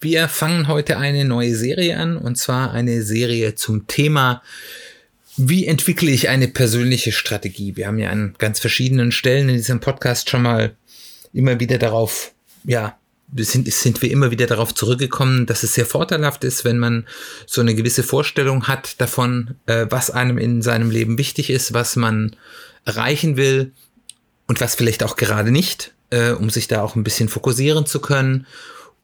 Wir fangen heute eine neue Serie an und zwar eine Serie zum Thema, wie entwickle ich eine persönliche Strategie? Wir haben ja an ganz verschiedenen Stellen in diesem Podcast schon mal immer wieder darauf, ja, sind, sind wir immer wieder darauf zurückgekommen, dass es sehr vorteilhaft ist, wenn man so eine gewisse Vorstellung hat davon, äh, was einem in seinem Leben wichtig ist, was man erreichen will und was vielleicht auch gerade nicht äh, um sich da auch ein bisschen fokussieren zu können.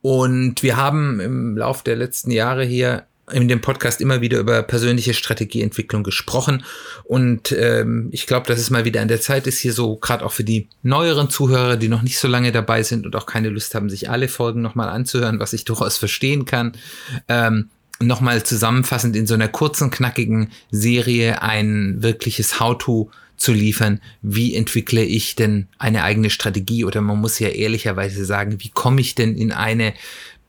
Und wir haben im Lauf der letzten Jahre hier in dem Podcast immer wieder über persönliche Strategieentwicklung gesprochen. Und ähm, ich glaube, dass es mal wieder an der Zeit ist, hier so gerade auch für die neueren Zuhörer, die noch nicht so lange dabei sind und auch keine Lust haben, sich alle Folgen nochmal anzuhören, was ich durchaus verstehen kann. Ähm, nochmal zusammenfassend in so einer kurzen, knackigen Serie ein wirkliches How-to zu liefern, wie entwickle ich denn eine eigene Strategie oder man muss ja ehrlicherweise sagen, wie komme ich denn in eine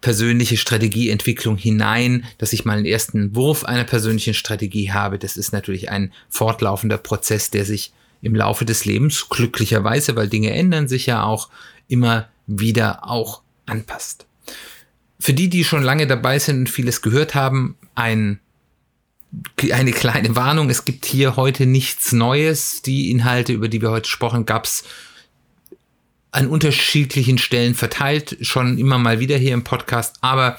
persönliche Strategieentwicklung hinein, dass ich mal einen ersten Wurf einer persönlichen Strategie habe. Das ist natürlich ein fortlaufender Prozess, der sich im Laufe des Lebens glücklicherweise, weil Dinge ändern sich ja auch immer wieder auch anpasst. Für die, die schon lange dabei sind und vieles gehört haben, ein eine kleine Warnung, es gibt hier heute nichts Neues. Die Inhalte, über die wir heute gesprochen, gab es an unterschiedlichen Stellen verteilt, schon immer mal wieder hier im Podcast. Aber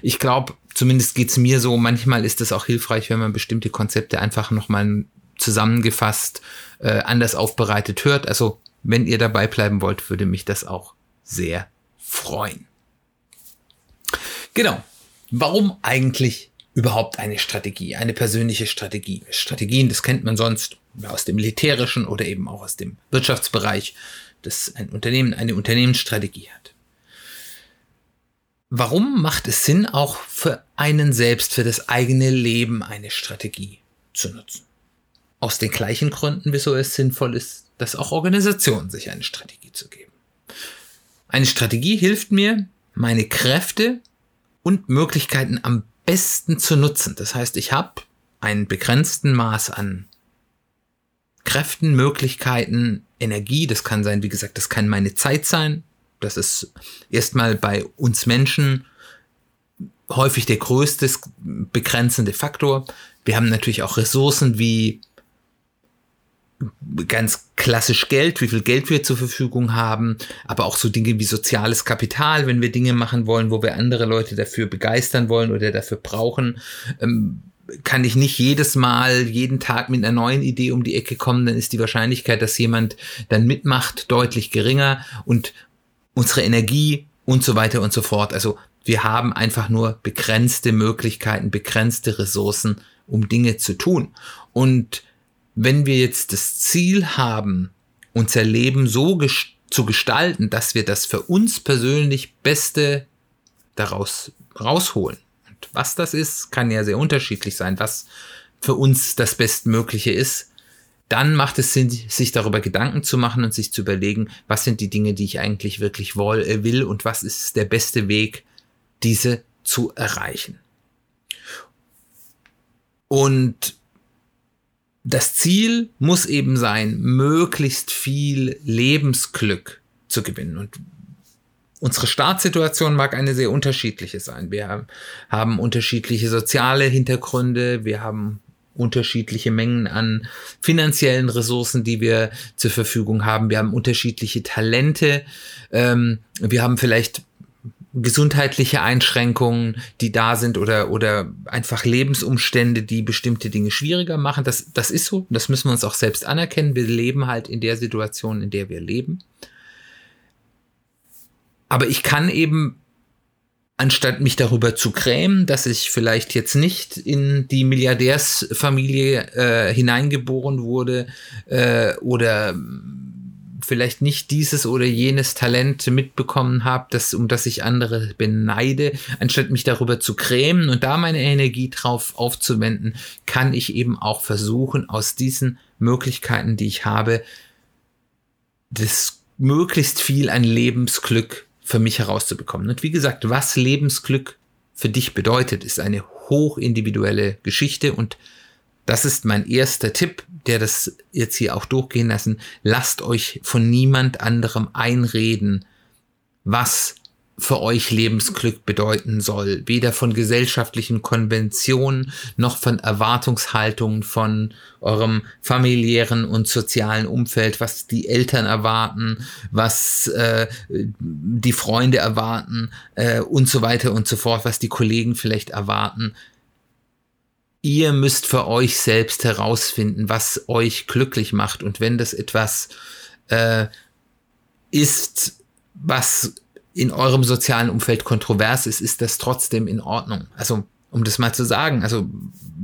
ich glaube, zumindest geht es mir so, manchmal ist es auch hilfreich, wenn man bestimmte Konzepte einfach nochmal zusammengefasst, äh, anders aufbereitet hört. Also wenn ihr dabei bleiben wollt, würde mich das auch sehr freuen. Genau. Warum eigentlich überhaupt eine Strategie, eine persönliche Strategie. Strategien, das kennt man sonst aus dem militärischen oder eben auch aus dem Wirtschaftsbereich, dass ein Unternehmen eine Unternehmensstrategie hat. Warum macht es Sinn, auch für einen selbst, für das eigene Leben eine Strategie zu nutzen? Aus den gleichen Gründen, wieso es sinnvoll ist, dass auch Organisationen sich eine Strategie zu geben. Eine Strategie hilft mir, meine Kräfte und Möglichkeiten am besten zu nutzen. Das heißt, ich habe einen begrenzten Maß an Kräften, Möglichkeiten, Energie. Das kann sein, wie gesagt, das kann meine Zeit sein. Das ist erstmal bei uns Menschen häufig der größte begrenzende Faktor. Wir haben natürlich auch Ressourcen wie ganz klassisch Geld, wie viel Geld wir zur Verfügung haben, aber auch so Dinge wie soziales Kapital, wenn wir Dinge machen wollen, wo wir andere Leute dafür begeistern wollen oder dafür brauchen, ähm, kann ich nicht jedes Mal, jeden Tag mit einer neuen Idee um die Ecke kommen, dann ist die Wahrscheinlichkeit, dass jemand dann mitmacht, deutlich geringer und unsere Energie und so weiter und so fort. Also wir haben einfach nur begrenzte Möglichkeiten, begrenzte Ressourcen, um Dinge zu tun. Und wenn wir jetzt das Ziel haben, unser Leben so ges zu gestalten, dass wir das für uns persönlich Beste daraus rausholen. Und was das ist, kann ja sehr unterschiedlich sein, was für uns das Bestmögliche ist. Dann macht es Sinn, sich darüber Gedanken zu machen und sich zu überlegen, was sind die Dinge, die ich eigentlich wirklich äh, will und was ist der beste Weg, diese zu erreichen. Und das Ziel muss eben sein, möglichst viel Lebensglück zu gewinnen. Und unsere Startsituation mag eine sehr unterschiedliche sein. Wir haben unterschiedliche soziale Hintergründe, wir haben unterschiedliche Mengen an finanziellen Ressourcen, die wir zur Verfügung haben. Wir haben unterschiedliche Talente. Ähm, wir haben vielleicht gesundheitliche Einschränkungen, die da sind oder, oder einfach Lebensumstände, die bestimmte Dinge schwieriger machen. Das, das ist so. Das müssen wir uns auch selbst anerkennen. Wir leben halt in der Situation, in der wir leben. Aber ich kann eben, anstatt mich darüber zu grämen, dass ich vielleicht jetzt nicht in die Milliardärsfamilie äh, hineingeboren wurde äh, oder vielleicht nicht dieses oder jenes Talent mitbekommen habe, das, um das ich andere beneide, anstatt mich darüber zu grämen und da meine Energie drauf aufzuwenden, kann ich eben auch versuchen, aus diesen Möglichkeiten, die ich habe, das möglichst viel an Lebensglück für mich herauszubekommen. Und wie gesagt, was Lebensglück für dich bedeutet, ist eine hochindividuelle Geschichte und das ist mein erster Tipp, der das jetzt hier auch durchgehen lassen. Lasst euch von niemand anderem einreden, was für euch Lebensglück bedeuten soll. Weder von gesellschaftlichen Konventionen noch von Erwartungshaltungen von eurem familiären und sozialen Umfeld, was die Eltern erwarten, was äh, die Freunde erwarten äh, und so weiter und so fort, was die Kollegen vielleicht erwarten. Ihr müsst für euch selbst herausfinden, was euch glücklich macht. Und wenn das etwas äh, ist, was in eurem sozialen Umfeld kontrovers ist, ist das trotzdem in Ordnung. Also, um das mal zu sagen, also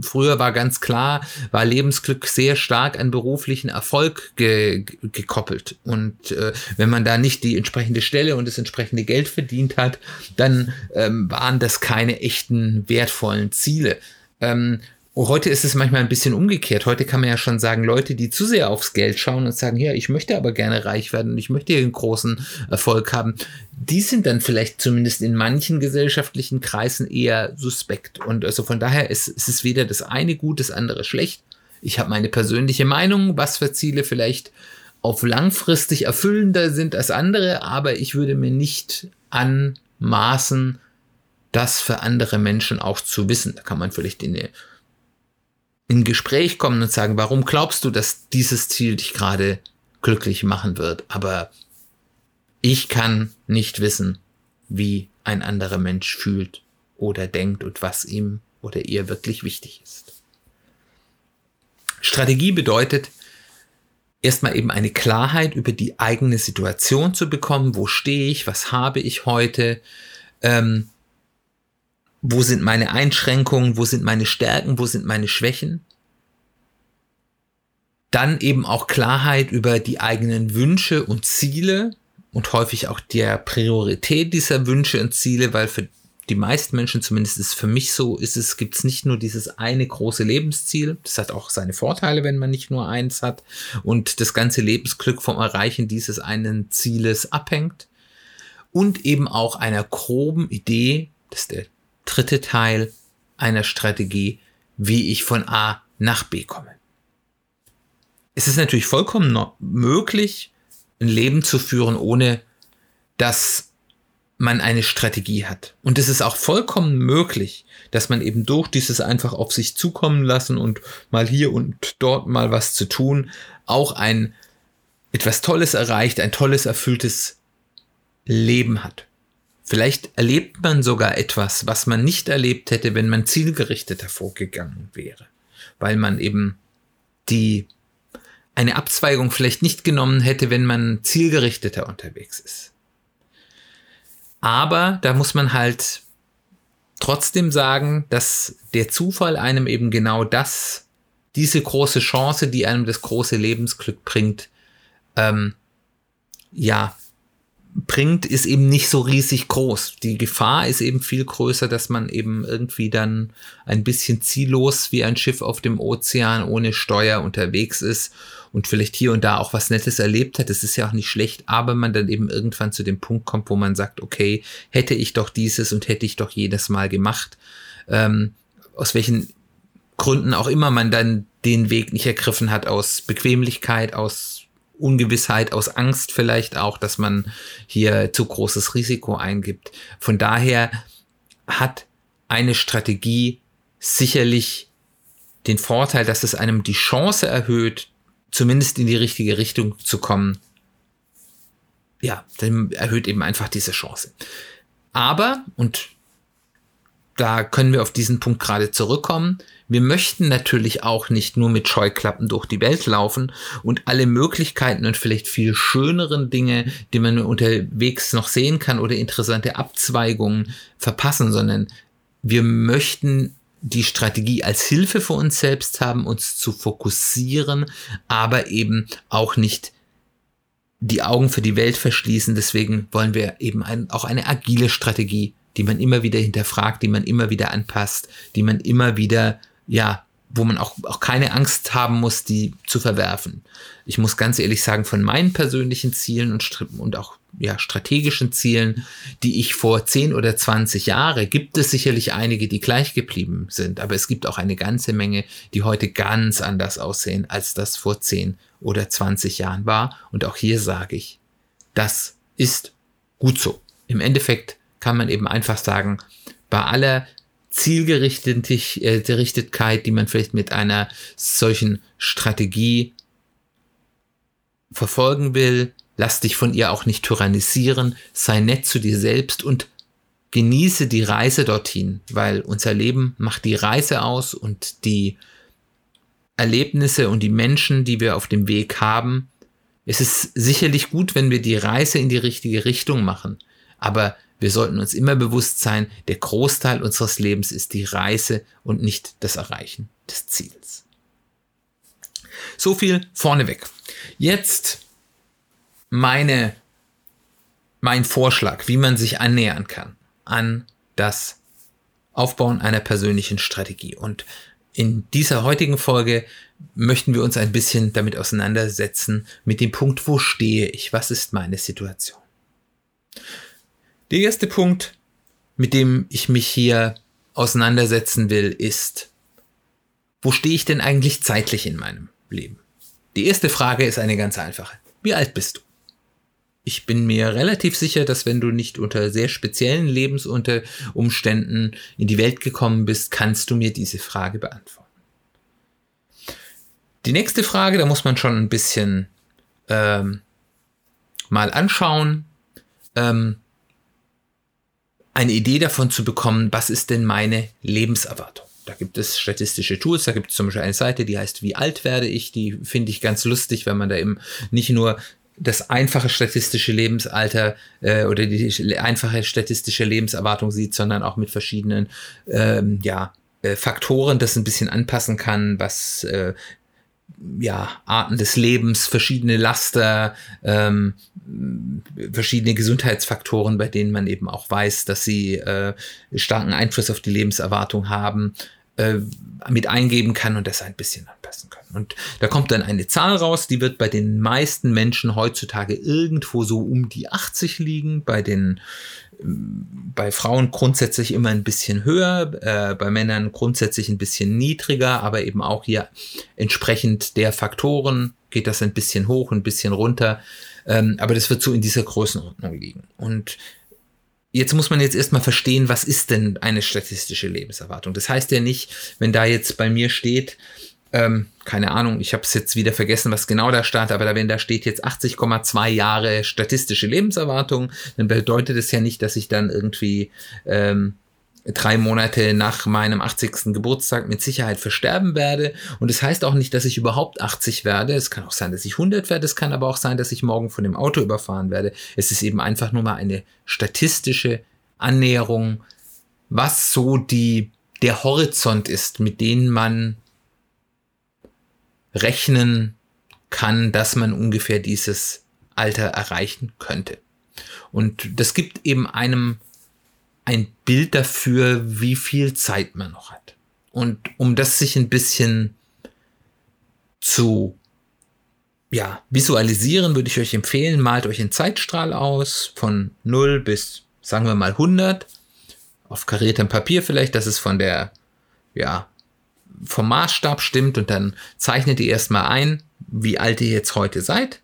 früher war ganz klar, war Lebensglück sehr stark an beruflichen Erfolg ge gekoppelt. Und äh, wenn man da nicht die entsprechende Stelle und das entsprechende Geld verdient hat, dann ähm, waren das keine echten wertvollen Ziele. Ähm, heute ist es manchmal ein bisschen umgekehrt. Heute kann man ja schon sagen, Leute, die zu sehr aufs Geld schauen und sagen, ja, ich möchte aber gerne reich werden und ich möchte einen großen Erfolg haben, die sind dann vielleicht zumindest in manchen gesellschaftlichen Kreisen eher suspekt. Und also von daher ist, ist es weder das eine gut, das andere schlecht. Ich habe meine persönliche Meinung, was für Ziele vielleicht auf langfristig erfüllender sind als andere, aber ich würde mir nicht anmaßen, das für andere Menschen auch zu wissen. Da kann man vielleicht in in Gespräch kommen und sagen, warum glaubst du, dass dieses Ziel dich gerade glücklich machen wird? Aber ich kann nicht wissen, wie ein anderer Mensch fühlt oder denkt und was ihm oder ihr wirklich wichtig ist. Strategie bedeutet, erstmal eben eine Klarheit über die eigene Situation zu bekommen. Wo stehe ich? Was habe ich heute? Ähm, wo sind meine Einschränkungen, wo sind meine Stärken, wo sind meine Schwächen. Dann eben auch Klarheit über die eigenen Wünsche und Ziele und häufig auch der Priorität dieser Wünsche und Ziele, weil für die meisten Menschen, zumindest ist für mich so, ist es, gibt es nicht nur dieses eine große Lebensziel. Das hat auch seine Vorteile, wenn man nicht nur eins hat und das ganze Lebensglück vom Erreichen dieses einen Zieles abhängt. Und eben auch einer groben Idee, das ist der dritte Teil einer Strategie, wie ich von A nach B komme. Es ist natürlich vollkommen möglich, ein Leben zu führen, ohne dass man eine Strategie hat. Und es ist auch vollkommen möglich, dass man eben durch dieses einfach auf sich zukommen lassen und mal hier und dort mal was zu tun, auch ein etwas Tolles erreicht, ein tolles, erfülltes Leben hat. Vielleicht erlebt man sogar etwas, was man nicht erlebt hätte, wenn man zielgerichteter vorgegangen wäre, weil man eben die eine Abzweigung vielleicht nicht genommen hätte, wenn man zielgerichteter unterwegs ist. Aber da muss man halt trotzdem sagen, dass der Zufall einem eben genau das, diese große Chance, die einem das große Lebensglück bringt, ähm, ja, bringt, ist eben nicht so riesig groß. Die Gefahr ist eben viel größer, dass man eben irgendwie dann ein bisschen ziellos wie ein Schiff auf dem Ozean ohne Steuer unterwegs ist und vielleicht hier und da auch was Nettes erlebt hat. Das ist ja auch nicht schlecht, aber man dann eben irgendwann zu dem Punkt kommt, wo man sagt, okay, hätte ich doch dieses und hätte ich doch jedes Mal gemacht. Ähm, aus welchen Gründen auch immer man dann den Weg nicht ergriffen hat, aus Bequemlichkeit, aus Ungewissheit, aus Angst vielleicht auch, dass man hier zu großes Risiko eingibt. Von daher hat eine Strategie sicherlich den Vorteil, dass es einem die Chance erhöht, zumindest in die richtige Richtung zu kommen. Ja, dann erhöht eben einfach diese Chance. Aber, und da können wir auf diesen Punkt gerade zurückkommen. Wir möchten natürlich auch nicht nur mit Scheuklappen durch die Welt laufen und alle Möglichkeiten und vielleicht viel schöneren Dinge, die man unterwegs noch sehen kann oder interessante Abzweigungen verpassen, sondern wir möchten die Strategie als Hilfe für uns selbst haben, uns zu fokussieren, aber eben auch nicht die Augen für die Welt verschließen. Deswegen wollen wir eben ein, auch eine agile Strategie, die man immer wieder hinterfragt, die man immer wieder anpasst, die man immer wieder, ja, wo man auch, auch keine Angst haben muss, die zu verwerfen. Ich muss ganz ehrlich sagen, von meinen persönlichen Zielen und, und auch ja, strategischen Zielen, die ich vor 10 oder 20 Jahre, gibt es sicherlich einige, die gleich geblieben sind, aber es gibt auch eine ganze Menge, die heute ganz anders aussehen, als das vor 10 oder 20 Jahren war. Und auch hier sage ich, das ist gut so. Im Endeffekt kann man eben einfach sagen, bei aller Zielgerichtetkeit, die man vielleicht mit einer solchen Strategie verfolgen will, lass dich von ihr auch nicht tyrannisieren, sei nett zu dir selbst und genieße die Reise dorthin, weil unser Leben macht die Reise aus und die Erlebnisse und die Menschen, die wir auf dem Weg haben. Es ist sicherlich gut, wenn wir die Reise in die richtige Richtung machen, aber wir sollten uns immer bewusst sein, der Großteil unseres Lebens ist die Reise und nicht das Erreichen des Ziels. So viel vorneweg. Jetzt meine, mein Vorschlag, wie man sich annähern kann an das Aufbauen einer persönlichen Strategie. Und in dieser heutigen Folge möchten wir uns ein bisschen damit auseinandersetzen mit dem Punkt, wo stehe ich? Was ist meine Situation? Der erste Punkt, mit dem ich mich hier auseinandersetzen will, ist, wo stehe ich denn eigentlich zeitlich in meinem Leben? Die erste Frage ist eine ganz einfache. Wie alt bist du? Ich bin mir relativ sicher, dass wenn du nicht unter sehr speziellen Lebensumständen in die Welt gekommen bist, kannst du mir diese Frage beantworten. Die nächste Frage, da muss man schon ein bisschen ähm, mal anschauen. Ähm, eine Idee davon zu bekommen, was ist denn meine Lebenserwartung. Da gibt es statistische Tools, da gibt es zum Beispiel eine Seite, die heißt Wie alt werde ich? Die finde ich ganz lustig, wenn man da eben nicht nur das einfache statistische Lebensalter äh, oder die einfache statistische Lebenserwartung sieht, sondern auch mit verschiedenen ähm, ja, äh, Faktoren das ein bisschen anpassen kann, was äh, ja, Arten des Lebens, verschiedene Laster, ähm, verschiedene Gesundheitsfaktoren, bei denen man eben auch weiß, dass sie äh, starken Einfluss auf die Lebenserwartung haben, äh, mit eingeben kann und das ein bisschen anpassen kann. Und da kommt dann eine Zahl raus, die wird bei den meisten Menschen heutzutage irgendwo so um die 80 liegen, bei den bei Frauen grundsätzlich immer ein bisschen höher, äh, bei Männern grundsätzlich ein bisschen niedriger, aber eben auch hier entsprechend der Faktoren geht das ein bisschen hoch, ein bisschen runter. Ähm, aber das wird so in dieser Größenordnung liegen. Und jetzt muss man jetzt erstmal verstehen, was ist denn eine statistische Lebenserwartung? Das heißt ja nicht, wenn da jetzt bei mir steht, ähm, keine Ahnung, ich habe es jetzt wieder vergessen, was genau da stand, aber da, wenn da steht jetzt 80,2 Jahre statistische Lebenserwartung, dann bedeutet es ja nicht, dass ich dann irgendwie ähm, drei Monate nach meinem 80. Geburtstag mit Sicherheit versterben werde. Und es das heißt auch nicht, dass ich überhaupt 80 werde. Es kann auch sein, dass ich 100 werde. Es kann aber auch sein, dass ich morgen von dem Auto überfahren werde. Es ist eben einfach nur mal eine statistische Annäherung, was so die, der Horizont ist, mit dem man rechnen kann, dass man ungefähr dieses Alter erreichen könnte. Und das gibt eben einem ein Bild dafür, wie viel Zeit man noch hat. Und um das sich ein bisschen zu ja, visualisieren, würde ich euch empfehlen, malt euch einen Zeitstrahl aus von 0 bis, sagen wir mal, 100 auf kariertem Papier vielleicht, dass es von der ja, vom Maßstab stimmt und dann zeichnet ihr erstmal ein, wie alt ihr jetzt heute seid.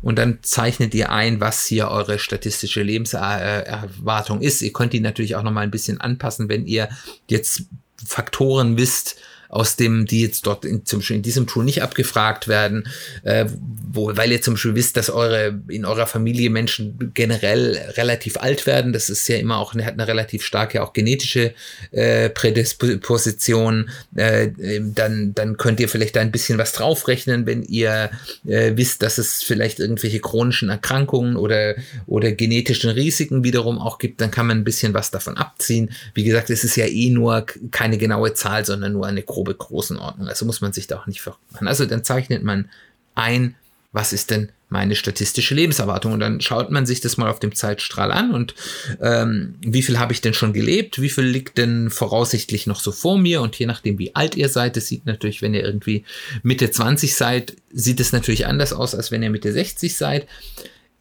Und dann zeichnet ihr ein, was hier eure statistische Lebenserwartung ist. Ihr könnt die natürlich auch nochmal ein bisschen anpassen, wenn ihr jetzt Faktoren wisst, aus dem, die jetzt dort in, zum Beispiel in diesem Tool nicht abgefragt werden, äh, wo, weil ihr zum Beispiel wisst, dass eure in eurer Familie Menschen generell relativ alt werden. Das ist ja immer auch, hat eine relativ starke auch genetische äh, Prädisposition. Äh, ähm, dann, dann könnt ihr vielleicht da ein bisschen was draufrechnen, wenn ihr äh, wisst, dass es vielleicht irgendwelche chronischen Erkrankungen oder, oder genetischen Risiken wiederum auch gibt, dann kann man ein bisschen was davon abziehen. Wie gesagt, es ist ja eh nur keine genaue Zahl, sondern nur eine grobe grobe Größenordnung. Also muss man sich da auch nicht verrückt. Also dann zeichnet man ein, was ist denn meine statistische Lebenserwartung. Und dann schaut man sich das mal auf dem Zeitstrahl an und ähm, wie viel habe ich denn schon gelebt, wie viel liegt denn voraussichtlich noch so vor mir und je nachdem, wie alt ihr seid, das sieht natürlich, wenn ihr irgendwie Mitte 20 seid, sieht es natürlich anders aus, als wenn ihr Mitte 60 seid.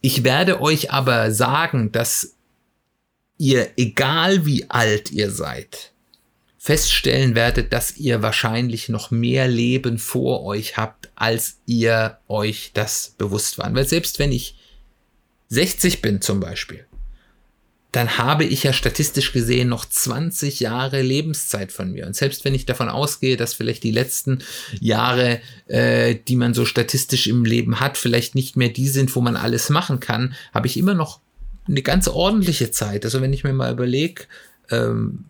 Ich werde euch aber sagen, dass ihr, egal wie alt ihr seid, feststellen werdet, dass ihr wahrscheinlich noch mehr Leben vor euch habt, als ihr euch das bewusst war. Weil selbst wenn ich 60 bin zum Beispiel, dann habe ich ja statistisch gesehen noch 20 Jahre Lebenszeit von mir. Und selbst wenn ich davon ausgehe, dass vielleicht die letzten Jahre, äh, die man so statistisch im Leben hat, vielleicht nicht mehr die sind, wo man alles machen kann, habe ich immer noch eine ganz ordentliche Zeit. Also wenn ich mir mal überlege, ähm,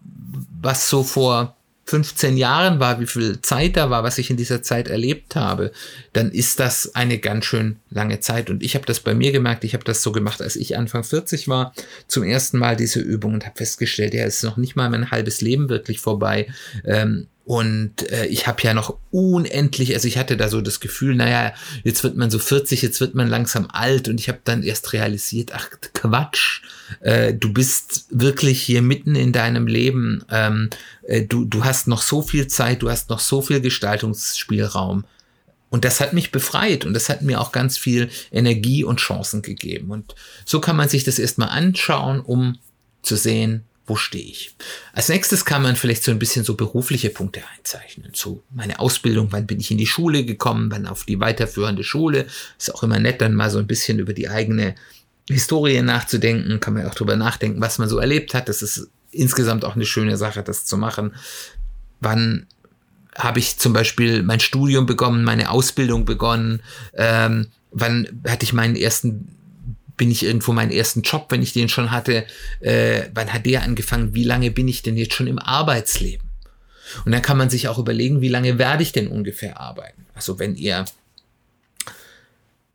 was so vor 15 Jahren war, wie viel Zeit da war, was ich in dieser Zeit erlebt habe, dann ist das eine ganz schön lange Zeit. Und ich habe das bei mir gemerkt, ich habe das so gemacht, als ich Anfang 40 war, zum ersten Mal diese Übung und habe festgestellt, ja, es ist noch nicht mal mein halbes Leben wirklich vorbei. Ähm, und äh, ich habe ja noch unendlich, also ich hatte da so das Gefühl, naja, jetzt wird man so 40, jetzt wird man langsam alt und ich habe dann erst realisiert, ach Quatsch, äh, du bist wirklich hier mitten in deinem Leben, ähm, äh, du, du hast noch so viel Zeit, du hast noch so viel Gestaltungsspielraum. Und das hat mich befreit und das hat mir auch ganz viel Energie und Chancen gegeben. Und so kann man sich das erstmal anschauen, um zu sehen, wo stehe ich. Als nächstes kann man vielleicht so ein bisschen so berufliche Punkte einzeichnen. So meine Ausbildung, wann bin ich in die Schule gekommen, wann auf die weiterführende Schule. Ist auch immer nett, dann mal so ein bisschen über die eigene Historie nachzudenken. Kann man auch drüber nachdenken, was man so erlebt hat. Das ist insgesamt auch eine schöne Sache, das zu machen. Wann habe ich zum Beispiel mein Studium begonnen, meine Ausbildung begonnen? Ähm, wann hatte ich meinen ersten bin ich irgendwo meinen ersten Job, wenn ich den schon hatte, äh, wann hat der angefangen, wie lange bin ich denn jetzt schon im Arbeitsleben? Und dann kann man sich auch überlegen, wie lange werde ich denn ungefähr arbeiten? Also wenn ihr,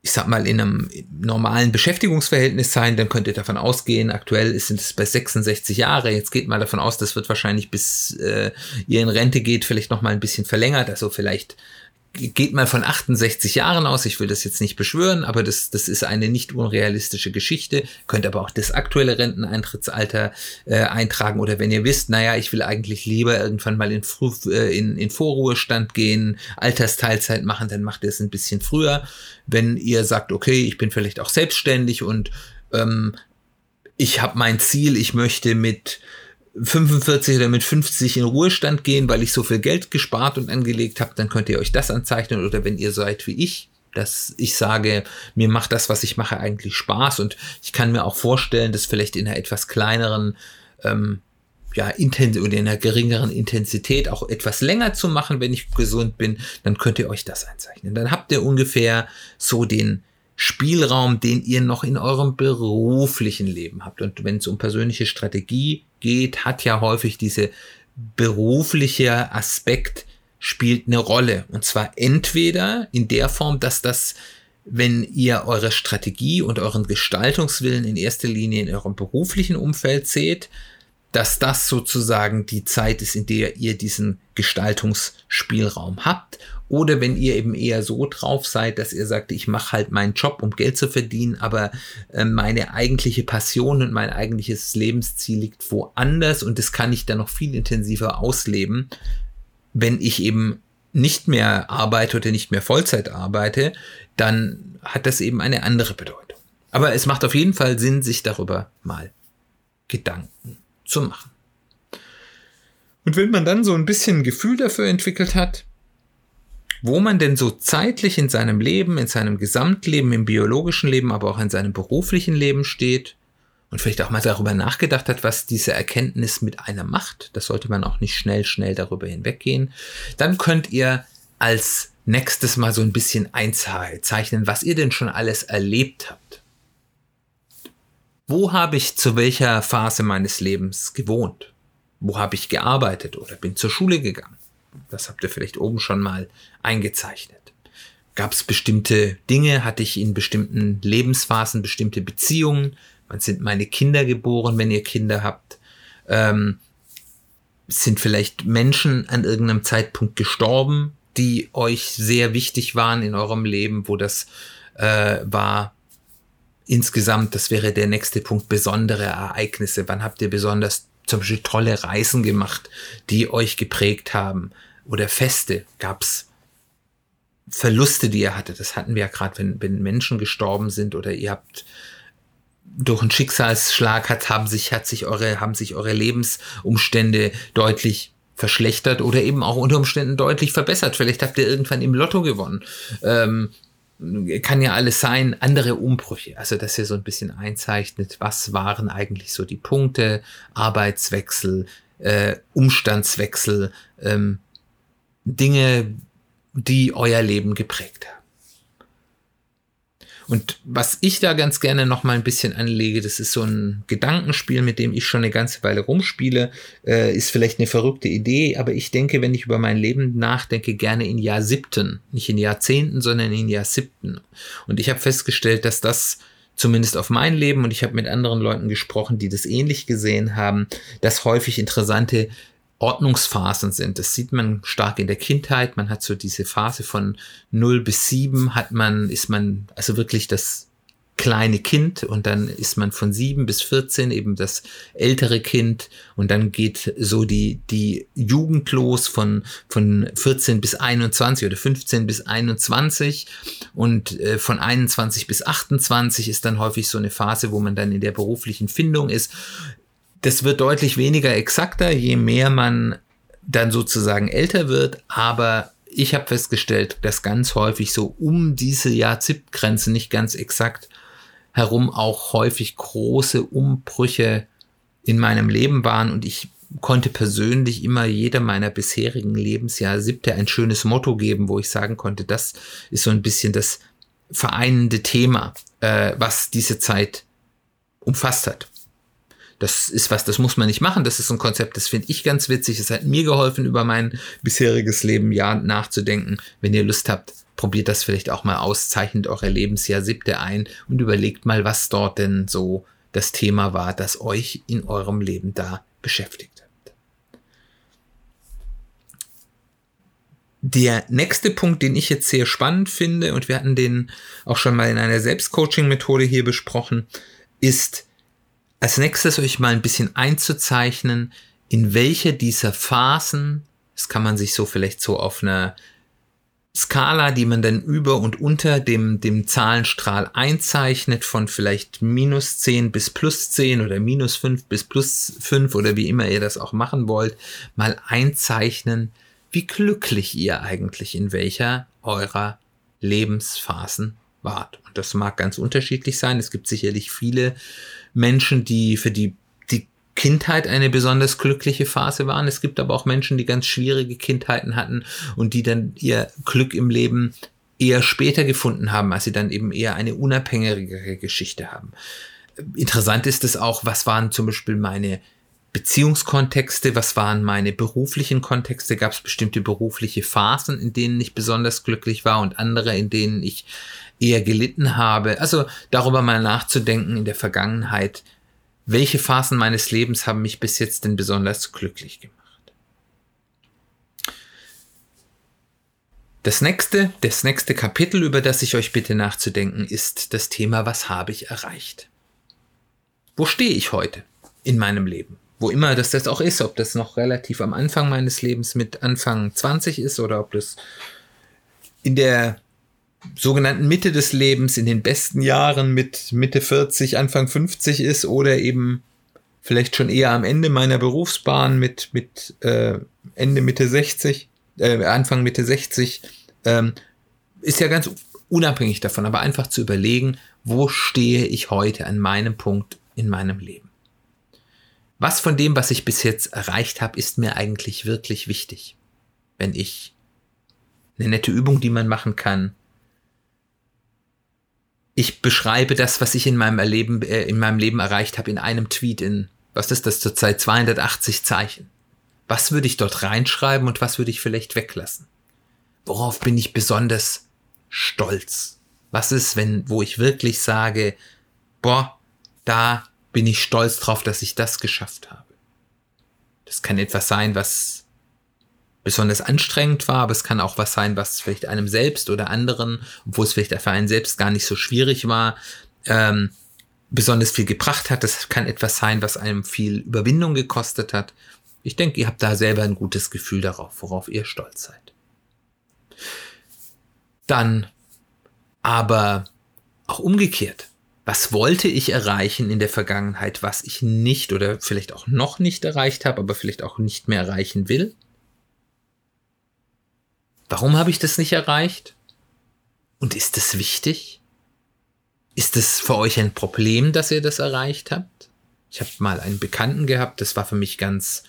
ich sag mal, in einem normalen Beschäftigungsverhältnis sein, dann könnt ihr davon ausgehen, aktuell sind es bei 66 Jahre, jetzt geht mal davon aus, das wird wahrscheinlich bis äh, ihr in Rente geht, vielleicht noch mal ein bisschen verlängert, also vielleicht geht mal von 68 Jahren aus. Ich will das jetzt nicht beschwören, aber das, das ist eine nicht unrealistische Geschichte. Könnt aber auch das aktuelle Renteneintrittsalter äh, eintragen oder wenn ihr wisst, naja, ich will eigentlich lieber irgendwann mal in, Früh, äh, in, in Vorruhestand gehen, Altersteilzeit machen, dann macht ihr es ein bisschen früher. Wenn ihr sagt, okay, ich bin vielleicht auch selbstständig und ähm, ich habe mein Ziel, ich möchte mit 45 oder mit 50 in Ruhestand gehen, weil ich so viel Geld gespart und angelegt habe, dann könnt ihr euch das anzeichnen. Oder wenn ihr seid wie ich, dass ich sage, mir macht das, was ich mache, eigentlich Spaß und ich kann mir auch vorstellen, das vielleicht in einer etwas kleineren, ähm, ja, intens oder in einer geringeren Intensität auch etwas länger zu machen, wenn ich gesund bin, dann könnt ihr euch das einzeichnen. Dann habt ihr ungefähr so den Spielraum, den ihr noch in eurem beruflichen Leben habt. Und wenn es um persönliche Strategie geht, hat ja häufig diese berufliche Aspekt spielt eine Rolle. Und zwar entweder in der Form, dass das, wenn ihr eure Strategie und euren Gestaltungswillen in erster Linie in eurem beruflichen Umfeld seht, dass das sozusagen die Zeit ist, in der ihr diesen Gestaltungsspielraum habt oder wenn ihr eben eher so drauf seid, dass ihr sagt, ich mache halt meinen Job, um Geld zu verdienen, aber äh, meine eigentliche Passion und mein eigentliches Lebensziel liegt woanders und das kann ich dann noch viel intensiver ausleben, wenn ich eben nicht mehr arbeite oder nicht mehr Vollzeit arbeite, dann hat das eben eine andere Bedeutung. Aber es macht auf jeden Fall Sinn, sich darüber mal Gedanken zu machen. Und wenn man dann so ein bisschen Gefühl dafür entwickelt hat, wo man denn so zeitlich in seinem Leben, in seinem Gesamtleben, im biologischen Leben, aber auch in seinem beruflichen Leben steht und vielleicht auch mal darüber nachgedacht hat, was diese Erkenntnis mit einem macht, das sollte man auch nicht schnell, schnell darüber hinweggehen, dann könnt ihr als nächstes mal so ein bisschen einzeichnen, was ihr denn schon alles erlebt habt. Wo habe ich zu welcher Phase meines Lebens gewohnt? Wo habe ich gearbeitet oder bin zur Schule gegangen? Das habt ihr vielleicht oben schon mal eingezeichnet. Gab es bestimmte Dinge? Hatte ich in bestimmten Lebensphasen bestimmte Beziehungen? Wann sind meine Kinder geboren, wenn ihr Kinder habt? Ähm, sind vielleicht Menschen an irgendeinem Zeitpunkt gestorben, die euch sehr wichtig waren in eurem Leben, wo das äh, war insgesamt, das wäre der nächste Punkt, besondere Ereignisse. Wann habt ihr besonders zum Beispiel tolle Reisen gemacht, die euch geprägt haben? Oder Feste gab's Verluste, die ihr hattet. Das hatten wir ja gerade, wenn, wenn Menschen gestorben sind oder ihr habt durch einen Schicksalsschlag hat, haben sich, hat sich eure, haben sich eure Lebensumstände deutlich verschlechtert oder eben auch unter Umständen deutlich verbessert. Vielleicht habt ihr irgendwann im Lotto gewonnen. Ähm, kann ja alles sein, andere Umbrüche. Also, dass ihr so ein bisschen einzeichnet, was waren eigentlich so die Punkte, Arbeitswechsel, äh, Umstandswechsel, ähm, Dinge, die euer Leben geprägt haben. Und was ich da ganz gerne noch mal ein bisschen anlege, das ist so ein Gedankenspiel, mit dem ich schon eine ganze Weile rumspiele, äh, ist vielleicht eine verrückte Idee, aber ich denke, wenn ich über mein Leben nachdenke, gerne in Jahr siebten, nicht in Jahrzehnten, sondern in Jahr siebten. Und ich habe festgestellt, dass das zumindest auf mein Leben und ich habe mit anderen Leuten gesprochen, die das ähnlich gesehen haben, dass häufig interessante Ordnungsphasen sind. Das sieht man stark in der Kindheit. Man hat so diese Phase von 0 bis 7 hat man, ist man also wirklich das kleine Kind und dann ist man von 7 bis 14 eben das ältere Kind und dann geht so die, die Jugend los von, von 14 bis 21 oder 15 bis 21 und äh, von 21 bis 28 ist dann häufig so eine Phase, wo man dann in der beruflichen Findung ist das wird deutlich weniger exakter, je mehr man dann sozusagen älter wird, aber ich habe festgestellt, dass ganz häufig so um diese Jahrzippgrenze nicht ganz exakt herum auch häufig große Umbrüche in meinem Leben waren und ich konnte persönlich immer jeder meiner bisherigen Lebensjahr siebte ein schönes Motto geben, wo ich sagen konnte, das ist so ein bisschen das vereinende Thema, äh, was diese Zeit umfasst hat. Das ist was, das muss man nicht machen. Das ist ein Konzept, das finde ich ganz witzig. Es hat mir geholfen, über mein bisheriges Leben ja nachzudenken. Wenn ihr Lust habt, probiert das vielleicht auch mal aus, zeichnet eure Lebensjahr siebte ein und überlegt mal, was dort denn so das Thema war, das euch in eurem Leben da beschäftigt hat. Der nächste Punkt, den ich jetzt sehr spannend finde, und wir hatten den auch schon mal in einer Selbstcoaching-Methode hier besprochen, ist als nächstes euch mal ein bisschen einzuzeichnen, in welcher dieser Phasen, das kann man sich so vielleicht so auf einer Skala, die man dann über und unter dem, dem Zahlenstrahl einzeichnet, von vielleicht minus 10 bis plus 10 oder minus 5 bis plus 5 oder wie immer ihr das auch machen wollt, mal einzeichnen, wie glücklich ihr eigentlich in welcher eurer Lebensphasen wart. Und das mag ganz unterschiedlich sein. Es gibt sicherlich viele Menschen, die für die die Kindheit eine besonders glückliche Phase waren. Es gibt aber auch Menschen, die ganz schwierige Kindheiten hatten und die dann ihr Glück im Leben eher später gefunden haben, als sie dann eben eher eine unabhängigere Geschichte haben. Interessant ist es auch, was waren zum Beispiel meine Beziehungskontexte, was waren meine beruflichen Kontexte, gab es bestimmte berufliche Phasen, in denen ich besonders glücklich war und andere, in denen ich eher gelitten habe. Also darüber mal nachzudenken in der Vergangenheit, welche Phasen meines Lebens haben mich bis jetzt denn besonders glücklich gemacht. Das nächste, das nächste Kapitel, über das ich euch bitte nachzudenken, ist das Thema, was habe ich erreicht? Wo stehe ich heute in meinem Leben? Wo immer das das auch ist, ob das noch relativ am Anfang meines Lebens mit Anfang 20 ist oder ob das in der sogenannten Mitte des Lebens, in den besten Jahren mit Mitte 40, Anfang 50 ist oder eben vielleicht schon eher am Ende meiner Berufsbahn mit, mit äh, Ende Mitte 60, äh, Anfang Mitte 60, ähm, ist ja ganz unabhängig davon, aber einfach zu überlegen, wo stehe ich heute an meinem Punkt in meinem Leben. Was von dem, was ich bis jetzt erreicht habe, ist mir eigentlich wirklich wichtig? Wenn ich eine nette Übung, die man machen kann, ich beschreibe das, was ich in meinem Erleben, äh, in meinem Leben erreicht habe, in einem Tweet in, was ist das zurzeit, 280 Zeichen. Was würde ich dort reinschreiben und was würde ich vielleicht weglassen? Worauf bin ich besonders stolz? Was ist, wenn, wo ich wirklich sage, boah, da bin ich stolz drauf, dass ich das geschafft habe. Das kann etwas sein, was besonders anstrengend war, aber es kann auch was sein, was vielleicht einem selbst oder anderen, obwohl es vielleicht für einen selbst gar nicht so schwierig war, ähm, besonders viel gebracht hat. Das kann etwas sein, was einem viel Überwindung gekostet hat. Ich denke, ihr habt da selber ein gutes Gefühl darauf, worauf ihr stolz seid. Dann aber auch umgekehrt. Was wollte ich erreichen in der Vergangenheit, was ich nicht oder vielleicht auch noch nicht erreicht habe, aber vielleicht auch nicht mehr erreichen will? Warum habe ich das nicht erreicht? Und ist es wichtig? Ist es für euch ein Problem, dass ihr das erreicht habt? Ich habe mal einen Bekannten gehabt, das war für mich ganz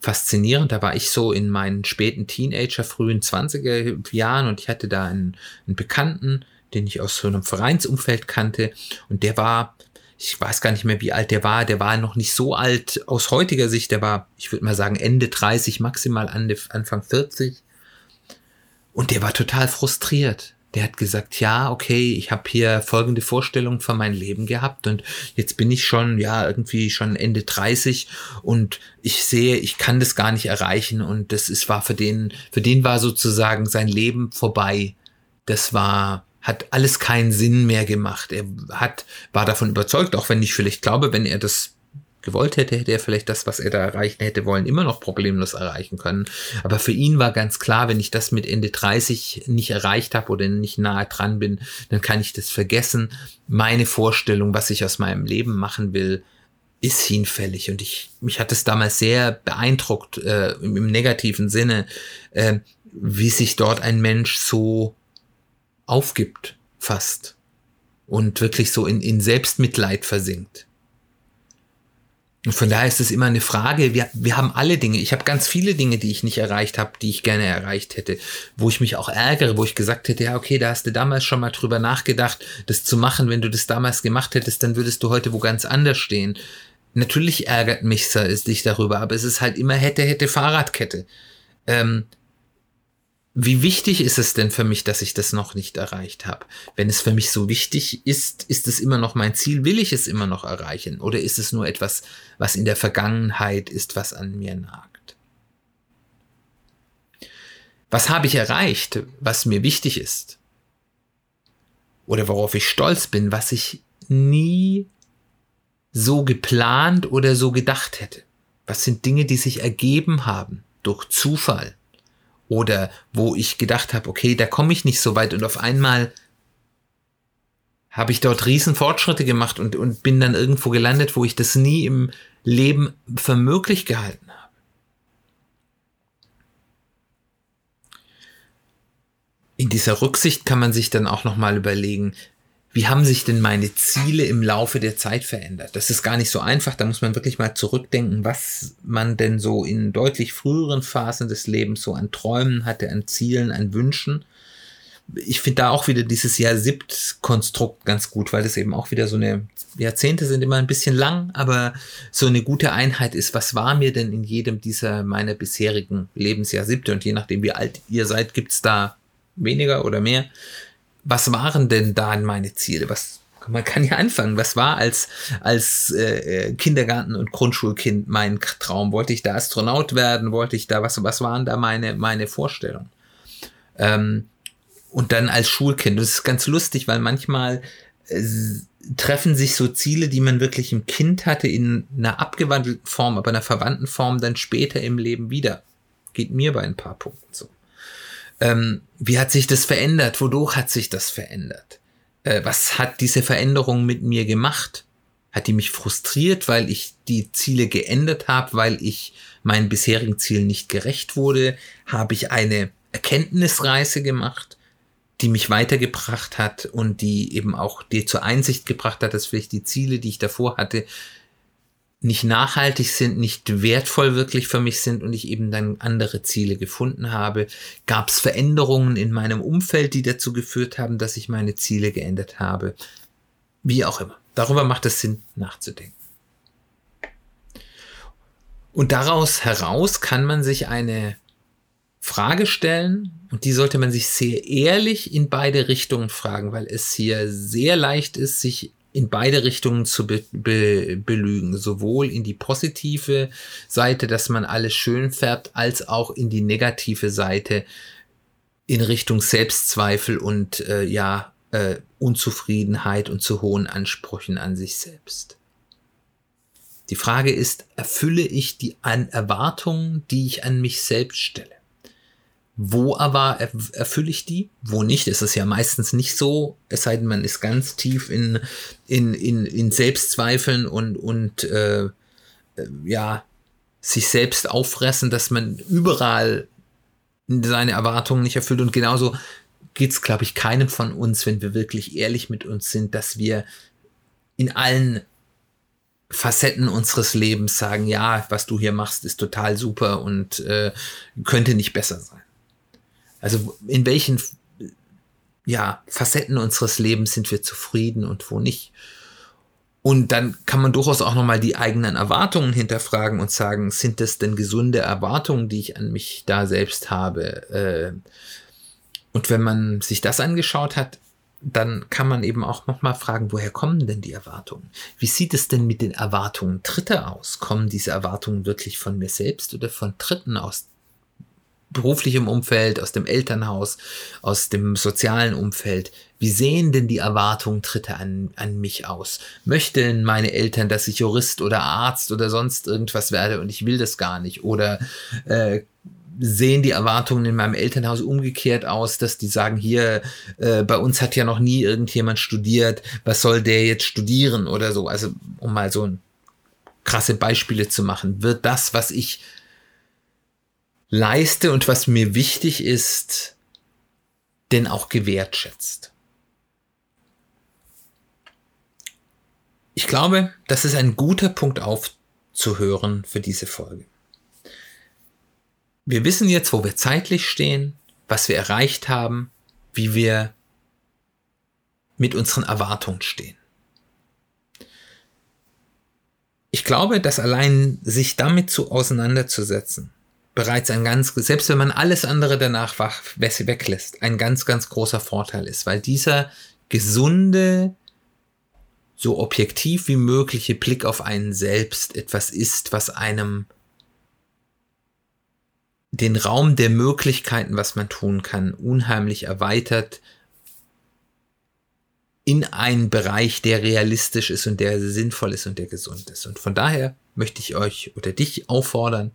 faszinierend. Da war ich so in meinen späten Teenager, frühen 20er Jahren und ich hatte da einen, einen Bekannten, den ich aus so einem Vereinsumfeld kannte und der war, ich weiß gar nicht mehr, wie alt der war, der war noch nicht so alt aus heutiger Sicht, der war, ich würde mal sagen, Ende 30, maximal Anfang 40 und der war total frustriert. Der hat gesagt, ja, okay, ich habe hier folgende Vorstellung von meinem Leben gehabt und jetzt bin ich schon, ja, irgendwie schon Ende 30 und ich sehe, ich kann das gar nicht erreichen und das ist, war für den, für den war sozusagen sein Leben vorbei. Das war, hat alles keinen Sinn mehr gemacht. Er hat, war davon überzeugt, auch wenn ich vielleicht glaube, wenn er das gewollt hätte, hätte er vielleicht das, was er da erreichen hätte wollen, immer noch problemlos erreichen können. Aber für ihn war ganz klar, wenn ich das mit Ende 30 nicht erreicht habe oder nicht nahe dran bin, dann kann ich das vergessen. Meine Vorstellung, was ich aus meinem Leben machen will, ist hinfällig. Und ich, mich hat es damals sehr beeindruckt, äh, im, im, negativen Sinne, äh, wie sich dort ein Mensch so aufgibt, fast. Und wirklich so in, in Selbstmitleid versinkt. Und von daher ist es immer eine Frage, wir, wir haben alle Dinge, ich habe ganz viele Dinge, die ich nicht erreicht habe, die ich gerne erreicht hätte, wo ich mich auch ärgere, wo ich gesagt hätte, ja, okay, da hast du damals schon mal drüber nachgedacht, das zu machen, wenn du das damals gemacht hättest, dann würdest du heute wo ganz anders stehen. Natürlich ärgert mich es dich darüber, aber es ist halt immer hätte, hätte Fahrradkette. Ähm, wie wichtig ist es denn für mich, dass ich das noch nicht erreicht habe? Wenn es für mich so wichtig ist, ist es immer noch mein Ziel? Will ich es immer noch erreichen? Oder ist es nur etwas, was in der Vergangenheit ist, was an mir nagt? Was habe ich erreicht, was mir wichtig ist? Oder worauf ich stolz bin, was ich nie so geplant oder so gedacht hätte? Was sind Dinge, die sich ergeben haben durch Zufall? Oder wo ich gedacht habe, okay, da komme ich nicht so weit und auf einmal habe ich dort riesen Fortschritte gemacht und, und bin dann irgendwo gelandet, wo ich das nie im Leben für möglich gehalten habe. In dieser Rücksicht kann man sich dann auch nochmal überlegen, wie haben sich denn meine Ziele im Laufe der Zeit verändert? Das ist gar nicht so einfach. Da muss man wirklich mal zurückdenken, was man denn so in deutlich früheren Phasen des Lebens so an Träumen hatte, an Zielen, an Wünschen. Ich finde da auch wieder dieses Jahr siebt Konstrukt ganz gut, weil das eben auch wieder so eine Jahrzehnte sind immer ein bisschen lang, aber so eine gute Einheit ist, was war mir denn in jedem dieser meiner bisherigen Lebensjahr siebte und je nachdem wie alt ihr seid, gibt's da weniger oder mehr was waren denn da meine Ziele? Was man kann ja anfangen. Was war als als äh, Kindergarten und Grundschulkind mein Traum? Wollte ich da Astronaut werden? Wollte ich da was? Was waren da meine meine Vorstellungen? Ähm, und dann als Schulkind. Das ist ganz lustig, weil manchmal äh, treffen sich so Ziele, die man wirklich im Kind hatte, in einer abgewandelten Form, aber einer verwandten Form dann später im Leben wieder. Geht mir bei ein paar Punkten so. Ähm, wie hat sich das verändert? Wodurch hat sich das verändert? Äh, was hat diese Veränderung mit mir gemacht? Hat die mich frustriert, weil ich die Ziele geändert habe, weil ich meinen bisherigen Zielen nicht gerecht wurde? Habe ich eine Erkenntnisreise gemacht, die mich weitergebracht hat und die eben auch dir zur Einsicht gebracht hat, dass vielleicht die Ziele, die ich davor hatte, nicht nachhaltig sind, nicht wertvoll wirklich für mich sind und ich eben dann andere Ziele gefunden habe. Gab es Veränderungen in meinem Umfeld, die dazu geführt haben, dass ich meine Ziele geändert habe? Wie auch immer. Darüber macht es Sinn, nachzudenken. Und daraus heraus kann man sich eine Frage stellen und die sollte man sich sehr ehrlich in beide Richtungen fragen, weil es hier sehr leicht ist, sich in beide Richtungen zu be be belügen. Sowohl in die positive Seite, dass man alles schön färbt, als auch in die negative Seite in Richtung Selbstzweifel und äh, ja, äh, Unzufriedenheit und zu hohen Ansprüchen an sich selbst. Die Frage ist, erfülle ich die an Erwartungen, die ich an mich selbst stelle? Wo aber erfülle ich die? Wo nicht? Es ist ja meistens nicht so, es sei denn, man ist ganz tief in, in, in, in Selbstzweifeln und, und äh, äh, ja, sich selbst auffressen, dass man überall seine Erwartungen nicht erfüllt. Und genauso geht es, glaube ich, keinem von uns, wenn wir wirklich ehrlich mit uns sind, dass wir in allen Facetten unseres Lebens sagen, ja, was du hier machst, ist total super und äh, könnte nicht besser sein. Also in welchen ja, Facetten unseres Lebens sind wir zufrieden und wo nicht. Und dann kann man durchaus auch nochmal die eigenen Erwartungen hinterfragen und sagen, sind das denn gesunde Erwartungen, die ich an mich da selbst habe? Äh, und wenn man sich das angeschaut hat, dann kann man eben auch nochmal fragen, woher kommen denn die Erwartungen? Wie sieht es denn mit den Erwartungen Dritter aus? Kommen diese Erwartungen wirklich von mir selbst oder von Dritten aus beruflichem Umfeld, aus dem Elternhaus, aus dem sozialen Umfeld. Wie sehen denn die Erwartungen Dritte an, an mich aus? Möchten meine Eltern, dass ich Jurist oder Arzt oder sonst irgendwas werde und ich will das gar nicht? Oder äh, sehen die Erwartungen in meinem Elternhaus umgekehrt aus, dass die sagen, hier, äh, bei uns hat ja noch nie irgendjemand studiert, was soll der jetzt studieren oder so? Also, um mal so ein krasse Beispiele zu machen, wird das, was ich leiste und was mir wichtig ist, denn auch gewertschätzt. Ich glaube, das ist ein guter Punkt aufzuhören für diese Folge. Wir wissen jetzt, wo wir zeitlich stehen, was wir erreicht haben, wie wir mit unseren Erwartungen stehen. Ich glaube, dass allein sich damit zu auseinanderzusetzen, bereits ein ganz, selbst wenn man alles andere danach weglässt, ein ganz, ganz großer Vorteil ist, weil dieser gesunde, so objektiv wie mögliche Blick auf einen selbst etwas ist, was einem den Raum der Möglichkeiten, was man tun kann, unheimlich erweitert in einen Bereich, der realistisch ist und der sinnvoll ist und der gesund ist. Und von daher möchte ich euch oder dich auffordern,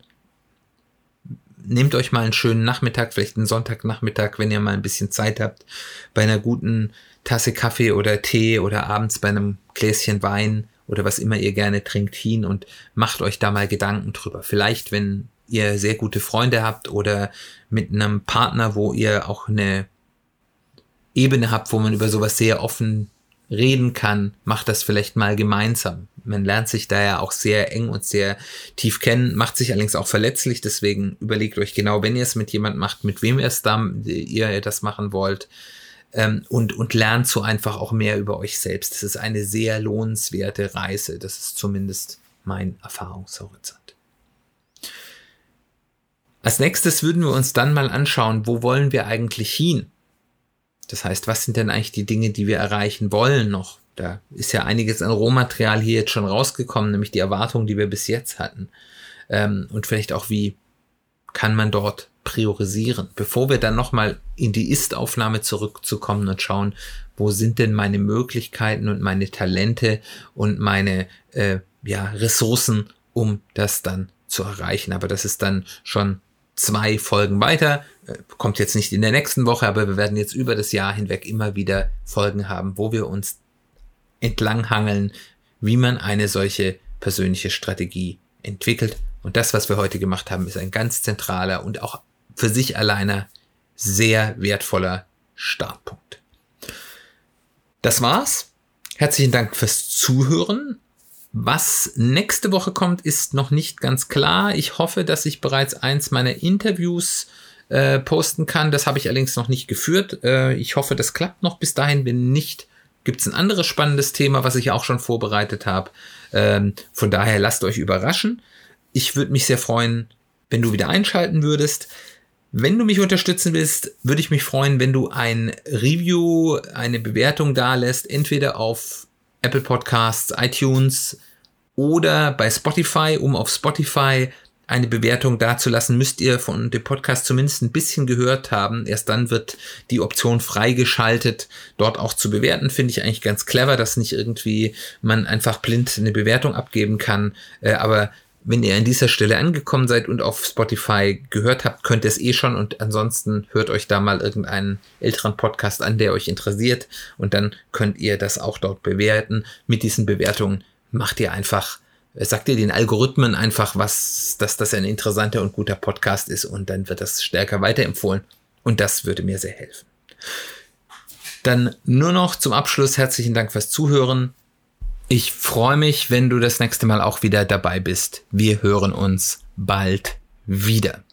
nehmt euch mal einen schönen Nachmittag, vielleicht einen Sonntagnachmittag, wenn ihr mal ein bisschen Zeit habt, bei einer guten Tasse Kaffee oder Tee oder abends bei einem Gläschen Wein oder was immer ihr gerne trinkt hin und macht euch da mal Gedanken drüber. Vielleicht, wenn ihr sehr gute Freunde habt oder mit einem Partner, wo ihr auch eine Ebene habt, wo man über sowas sehr offen reden kann, macht das vielleicht mal gemeinsam. Man lernt sich da ja auch sehr eng und sehr tief kennen, macht sich allerdings auch verletzlich, deswegen überlegt euch genau, wenn ihr es mit jemand macht, mit wem ihr es da, ihr das machen wollt, ähm, und, und lernt so einfach auch mehr über euch selbst. Das ist eine sehr lohnenswerte Reise. Das ist zumindest mein Erfahrungshorizont. Als nächstes würden wir uns dann mal anschauen, wo wollen wir eigentlich hin? Das heißt, was sind denn eigentlich die Dinge, die wir erreichen wollen noch? Da ist ja einiges an Rohmaterial hier jetzt schon rausgekommen, nämlich die Erwartungen, die wir bis jetzt hatten. Ähm, und vielleicht auch, wie kann man dort priorisieren, bevor wir dann nochmal in die Ist-Aufnahme zurückzukommen und schauen, wo sind denn meine Möglichkeiten und meine Talente und meine äh, ja, Ressourcen, um das dann zu erreichen. Aber das ist dann schon zwei Folgen weiter. Äh, kommt jetzt nicht in der nächsten Woche, aber wir werden jetzt über das Jahr hinweg immer wieder Folgen haben, wo wir uns entlanghangeln, wie man eine solche persönliche Strategie entwickelt. Und das, was wir heute gemacht haben, ist ein ganz zentraler und auch für sich alleine sehr wertvoller Startpunkt. Das war's. Herzlichen Dank fürs Zuhören. Was nächste Woche kommt, ist noch nicht ganz klar. Ich hoffe, dass ich bereits eins meiner Interviews äh, posten kann. Das habe ich allerdings noch nicht geführt. Äh, ich hoffe, das klappt noch bis dahin. Wenn nicht, gibt es ein anderes spannendes Thema, was ich auch schon vorbereitet habe. Ähm, von daher lasst euch überraschen. Ich würde mich sehr freuen, wenn du wieder einschalten würdest. Wenn du mich unterstützen willst, würde ich mich freuen, wenn du ein Review, eine Bewertung da lässt, entweder auf Apple Podcasts, iTunes oder bei Spotify, um auf Spotify eine Bewertung dazulassen, müsst ihr von dem Podcast zumindest ein bisschen gehört haben. Erst dann wird die Option freigeschaltet, dort auch zu bewerten. Finde ich eigentlich ganz clever, dass nicht irgendwie man einfach blind eine Bewertung abgeben kann. Äh, aber wenn ihr an dieser Stelle angekommen seid und auf Spotify gehört habt, könnt ihr es eh schon und ansonsten hört euch da mal irgendeinen älteren Podcast an, der euch interessiert und dann könnt ihr das auch dort bewerten. Mit diesen Bewertungen macht ihr einfach, sagt ihr den Algorithmen einfach, was, dass das ein interessanter und guter Podcast ist und dann wird das stärker weiterempfohlen und das würde mir sehr helfen. Dann nur noch zum Abschluss herzlichen Dank fürs Zuhören. Ich freue mich, wenn du das nächste Mal auch wieder dabei bist. Wir hören uns bald wieder.